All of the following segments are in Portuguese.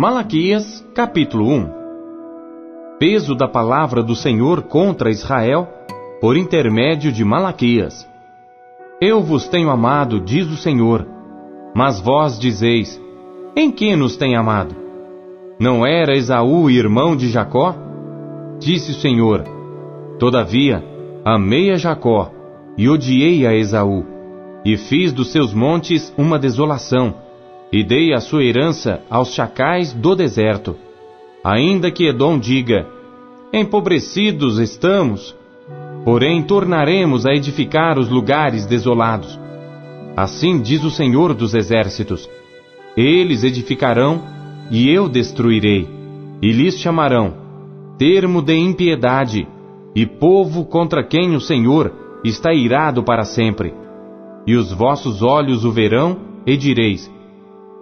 Malaquias, capítulo 1 Peso da palavra do Senhor contra Israel, por intermédio de Malaquias. Eu vos tenho amado, diz o Senhor, mas vós dizeis: Em que nos tem amado? Não era Esaú irmão de Jacó? Disse o Senhor: Todavia, amei a Jacó e odiei a Esaú, e fiz dos seus montes uma desolação e dei a sua herança aos chacais do deserto. Ainda que Edom diga: Empobrecidos estamos, porém tornaremos a edificar os lugares desolados. Assim diz o Senhor dos Exércitos: Eles edificarão e eu destruirei, e lhes chamarão termo de impiedade e povo contra quem o Senhor está irado para sempre. E os vossos olhos o verão e direis: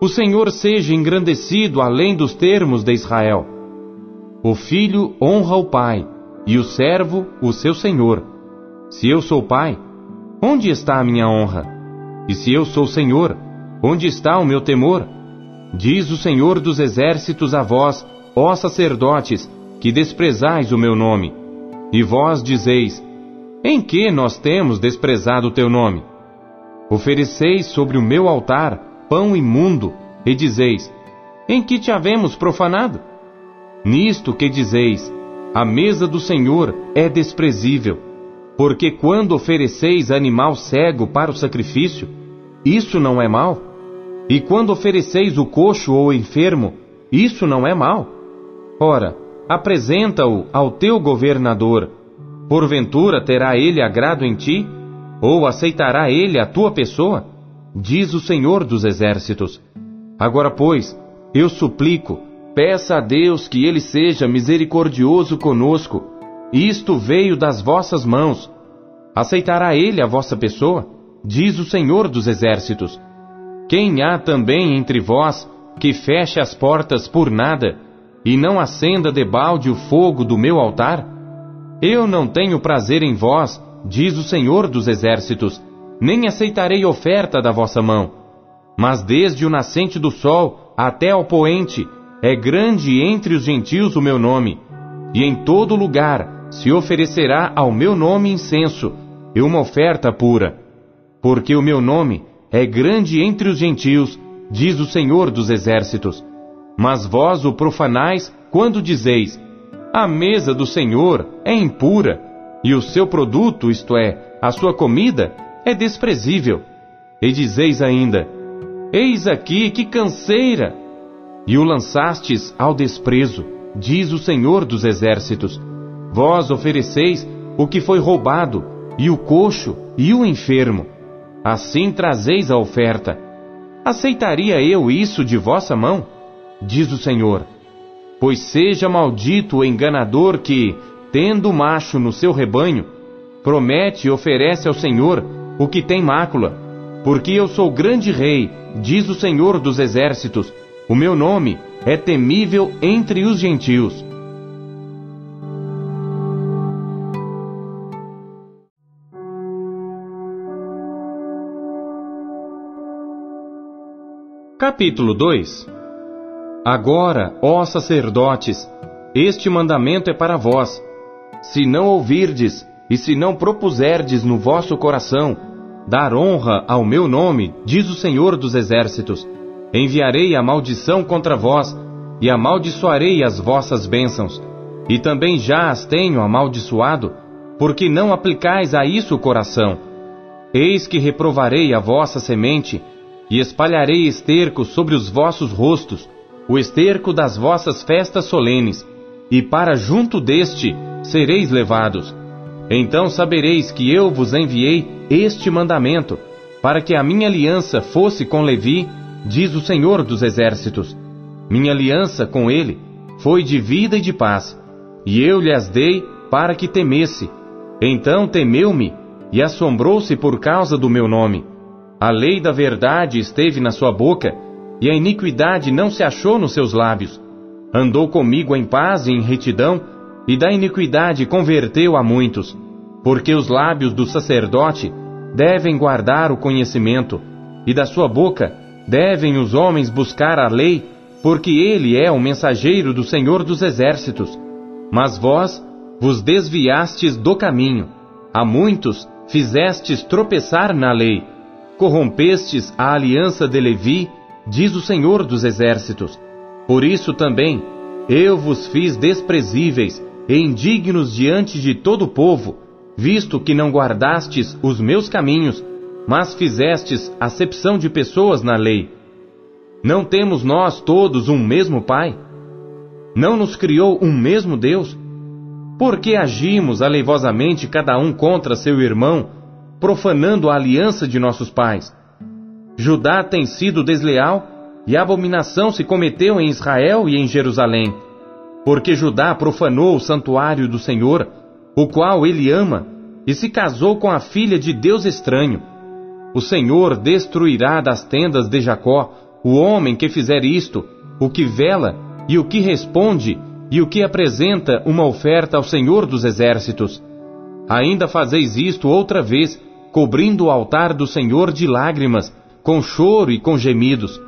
o Senhor seja engrandecido além dos termos de Israel. O filho honra o pai, e o servo o seu senhor. Se eu sou pai, onde está a minha honra? E se eu sou senhor, onde está o meu temor? Diz o Senhor dos exércitos a vós, ó sacerdotes, que desprezais o meu nome. E vós dizeis: Em que nós temos desprezado o teu nome? Ofereceis sobre o meu altar pão imundo, e dizeis: Em que te havemos profanado? Nisto que dizeis: A mesa do Senhor é desprezível, porque quando ofereceis animal cego para o sacrifício, isso não é mal? E quando ofereceis o coxo ou enfermo, isso não é mal? Ora, apresenta-o ao teu governador. Porventura terá ele agrado em ti? Ou aceitará ele a tua pessoa? Diz o Senhor dos Exércitos. Agora, pois, eu suplico, peça a Deus que ele seja misericordioso conosco. Isto veio das vossas mãos. Aceitará ele a vossa pessoa? Diz o Senhor dos Exércitos. Quem há também entre vós que feche as portas por nada e não acenda debalde o fogo do meu altar? Eu não tenho prazer em vós, diz o Senhor dos Exércitos, nem aceitarei oferta da vossa mão. Mas desde o nascente do sol até ao poente, é grande entre os gentios o meu nome, e em todo lugar se oferecerá ao meu nome incenso e uma oferta pura. Porque o meu nome é grande entre os gentios, diz o Senhor dos Exércitos. Mas vós o profanais quando dizeis: A mesa do Senhor é impura, e o seu produto, isto é, a sua comida, é desprezível. E dizeis ainda: Eis aqui que canseira! E o lançastes ao desprezo, diz o Senhor dos Exércitos. Vós ofereceis o que foi roubado, e o coxo, e o enfermo. Assim trazeis a oferta. Aceitaria eu isso de vossa mão? Diz o Senhor. Pois seja maldito o enganador que, tendo macho no seu rebanho, promete e oferece ao Senhor o que tem mácula. Porque eu sou grande rei, diz o Senhor dos Exércitos. O meu nome é temível entre os gentios. Capítulo 2 Agora, ó sacerdotes, este mandamento é para vós. Se não ouvirdes, e se não propuserdes no vosso coração dar honra ao meu nome, diz o Senhor dos Exércitos, enviarei a maldição contra vós e amaldiçoarei as vossas bênçãos. E também já as tenho amaldiçoado, porque não aplicais a isso o coração. Eis que reprovarei a vossa semente e espalharei esterco sobre os vossos rostos, o esterco das vossas festas solenes, e para junto deste sereis levados então sabereis que eu vos enviei este mandamento, para que a minha aliança fosse com Levi, diz o Senhor dos Exércitos. Minha aliança com ele foi de vida e de paz, e eu lhes dei para que temesse. Então temeu-me e assombrou-se por causa do meu nome. A lei da verdade esteve na sua boca, e a iniquidade não se achou nos seus lábios. Andou comigo em paz e em retidão, e da iniquidade converteu a muitos, porque os lábios do sacerdote devem guardar o conhecimento, e da sua boca devem os homens buscar a lei porque ele é o mensageiro do Senhor dos Exércitos. Mas vós vos desviastes do caminho, a muitos fizestes tropeçar na lei, corrompestes a aliança de Levi, diz o Senhor dos Exércitos. Por isso também eu vos fiz desprezíveis indignos diante de todo o povo, visto que não guardastes os meus caminhos, mas fizestes acepção de pessoas na lei. Não temos nós todos um mesmo Pai? Não nos criou um mesmo Deus? Por que agimos aleivosamente cada um contra seu irmão, profanando a aliança de nossos pais? Judá tem sido desleal e abominação se cometeu em Israel e em Jerusalém. Porque Judá profanou o santuário do Senhor, o qual ele ama, e se casou com a filha de Deus estranho. O Senhor destruirá das tendas de Jacó o homem que fizer isto, o que vela e o que responde e o que apresenta uma oferta ao Senhor dos Exércitos. Ainda fazeis isto outra vez, cobrindo o altar do Senhor de lágrimas, com choro e com gemidos,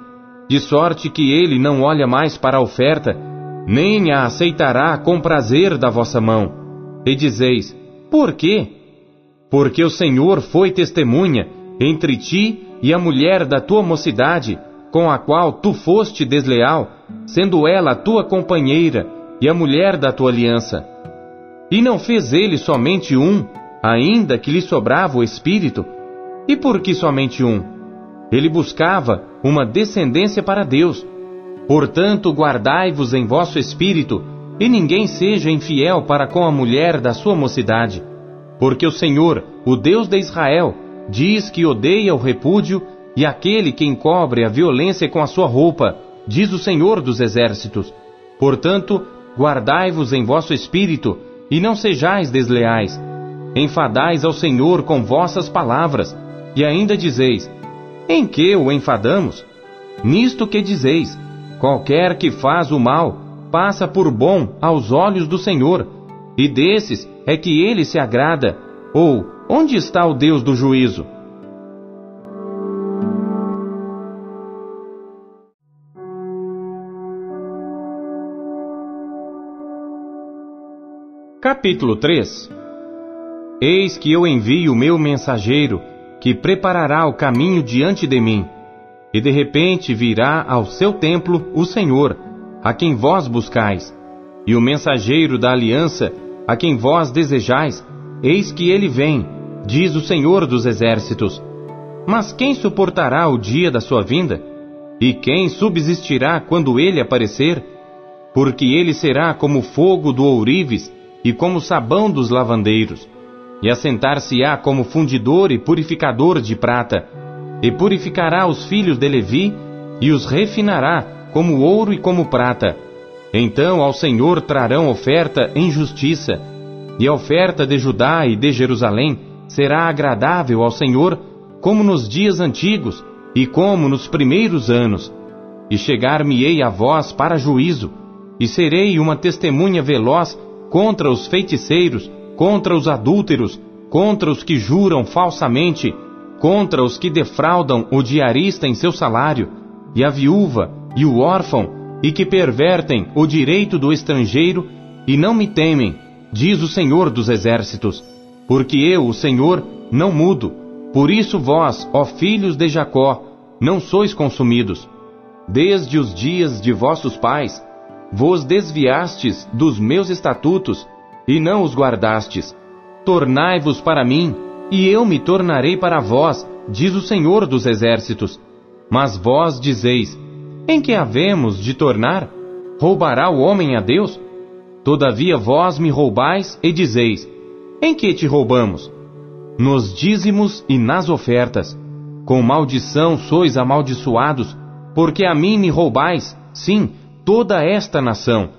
de sorte que ele não olha mais para a oferta, nem a aceitará com prazer da vossa mão. E dizeis: Por quê? Porque o Senhor foi testemunha entre ti e a mulher da tua mocidade, com a qual tu foste desleal, sendo ela a tua companheira e a mulher da tua aliança. E não fez ele somente um, ainda que lhe sobrava o espírito? E por que somente um? Ele buscava uma descendência para Deus. Portanto, guardai-vos em vosso espírito, e ninguém seja infiel para com a mulher da sua mocidade. Porque o Senhor, o Deus de Israel, diz que odeia o repúdio e aquele que encobre a violência com a sua roupa, diz o Senhor dos Exércitos. Portanto, Guardai-vos em vosso espírito, e não sejais desleais. Enfadais ao Senhor com vossas palavras, e ainda dizeis: Em que o enfadamos? Nisto que dizeis: Qualquer que faz o mal, passa por bom aos olhos do Senhor, e desses é que ele se agrada. Ou, onde está o Deus do juízo? Capítulo 3 Eis que eu envio o meu mensageiro, que preparará o caminho diante de mim. E de repente virá ao seu templo o Senhor, a quem vós buscais. E o mensageiro da aliança, a quem vós desejais, eis que ele vem, diz o Senhor dos exércitos. Mas quem suportará o dia da sua vinda? E quem subsistirá quando ele aparecer? Porque ele será como fogo do ourives, e como sabão dos lavandeiros, e assentar-se-á como fundidor e purificador de prata, e purificará os filhos de Levi, e os refinará como ouro e como prata. Então ao Senhor trarão oferta em justiça, e a oferta de Judá e de Jerusalém será agradável ao Senhor, como nos dias antigos e como nos primeiros anos. E chegar-me-ei a vós para juízo, e serei uma testemunha veloz contra os feiticeiros, contra os adúlteros, contra os que juram falsamente, contra os que defraudam o diarista em seu salário, e a viúva, e o órfão, e que pervertem o direito do estrangeiro, e não me temem, diz o Senhor dos Exércitos, porque eu, o Senhor, não mudo. Por isso vós, ó filhos de Jacó, não sois consumidos. Desde os dias de vossos pais, Vos desviastes dos meus estatutos e não os guardastes. Tornai-vos para mim, e eu me tornarei para vós, diz o Senhor dos Exércitos. Mas vós dizeis: Em que havemos de tornar? Roubará o homem a Deus? Todavia vós me roubais e dizeis: Em que te roubamos? Nos dízimos e nas ofertas. Com maldição sois amaldiçoados, porque a mim me roubais, sim, toda esta nação.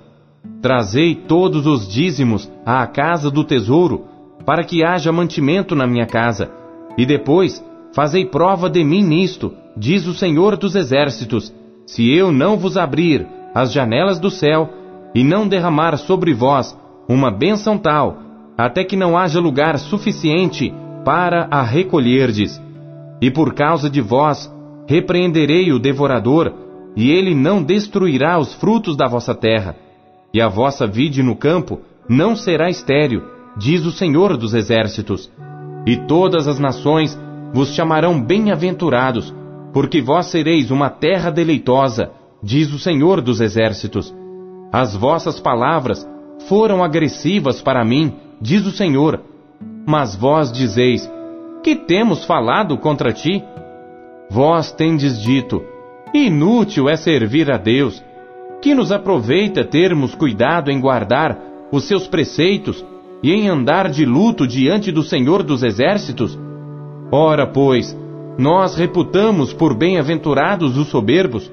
Trazei todos os dízimos à casa do tesouro, para que haja mantimento na minha casa. E depois, fazei prova de mim nisto, diz o Senhor dos Exércitos, se eu não vos abrir as janelas do céu e não derramar sobre vós uma bênção tal, até que não haja lugar suficiente para a recolherdes. E por causa de vós, repreenderei o devorador, e ele não destruirá os frutos da vossa terra, e a vossa vide no campo não será estéril, diz o Senhor dos Exércitos. E todas as nações vos chamarão bem-aventurados, porque vós sereis uma terra deleitosa, diz o Senhor dos Exércitos. As vossas palavras foram agressivas para mim, diz o Senhor. Mas vós dizeis: Que temos falado contra ti? Vós tendes dito: Inútil é servir a Deus. Que nos aproveita termos cuidado em guardar os seus preceitos e em andar de luto diante do Senhor dos Exércitos? Ora, pois, nós reputamos por bem-aventurados os soberbos.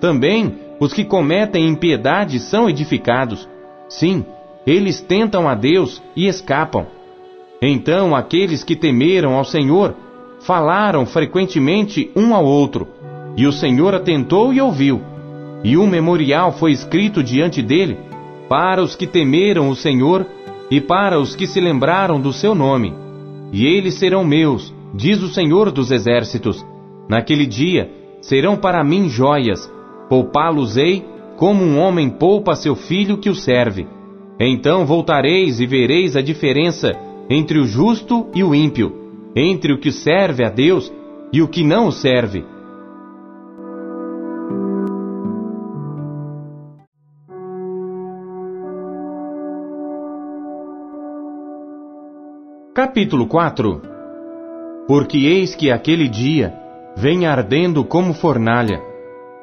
Também os que cometem impiedade são edificados. Sim, eles tentam a Deus e escapam. Então aqueles que temeram ao Senhor falaram frequentemente um ao outro, e o Senhor atentou e ouviu. E um memorial foi escrito diante dele para os que temeram o Senhor e para os que se lembraram do seu nome. E eles serão meus, diz o Senhor dos Exércitos. Naquele dia serão para mim joias, poupá-los-ei como um homem poupa seu filho que o serve. Então voltareis e vereis a diferença entre o justo e o ímpio, entre o que serve a Deus e o que não o serve. Capítulo 4 Porque eis que aquele dia vem ardendo como fornalha,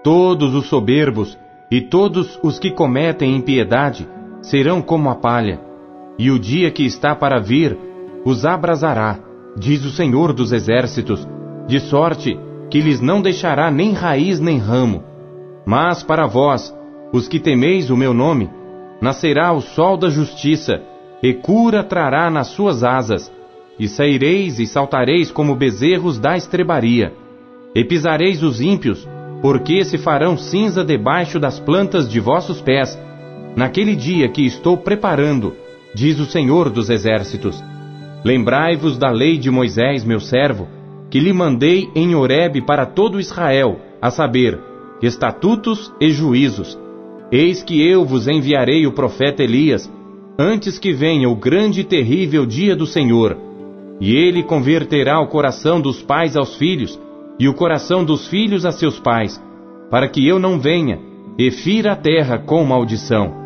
todos os soberbos e todos os que cometem impiedade serão como a palha, e o dia que está para vir os abrasará, diz o Senhor dos Exércitos, de sorte que lhes não deixará nem raiz nem ramo. Mas para vós, os que temeis o meu nome, nascerá o sol da justiça, e cura trará nas suas asas, e saireis e saltareis como bezerros da estrebaria, e pisareis os ímpios, porque se farão cinza debaixo das plantas de vossos pés, naquele dia que estou preparando, diz o Senhor dos Exércitos. Lembrai-vos da lei de Moisés, meu servo, que lhe mandei em Horebe para todo Israel, a saber, estatutos e juízos. Eis que eu vos enviarei o profeta Elias, antes que venha o grande e terrível dia do Senhor. E ele converterá o coração dos pais aos filhos, e o coração dos filhos a seus pais, para que eu não venha e fira a terra com maldição.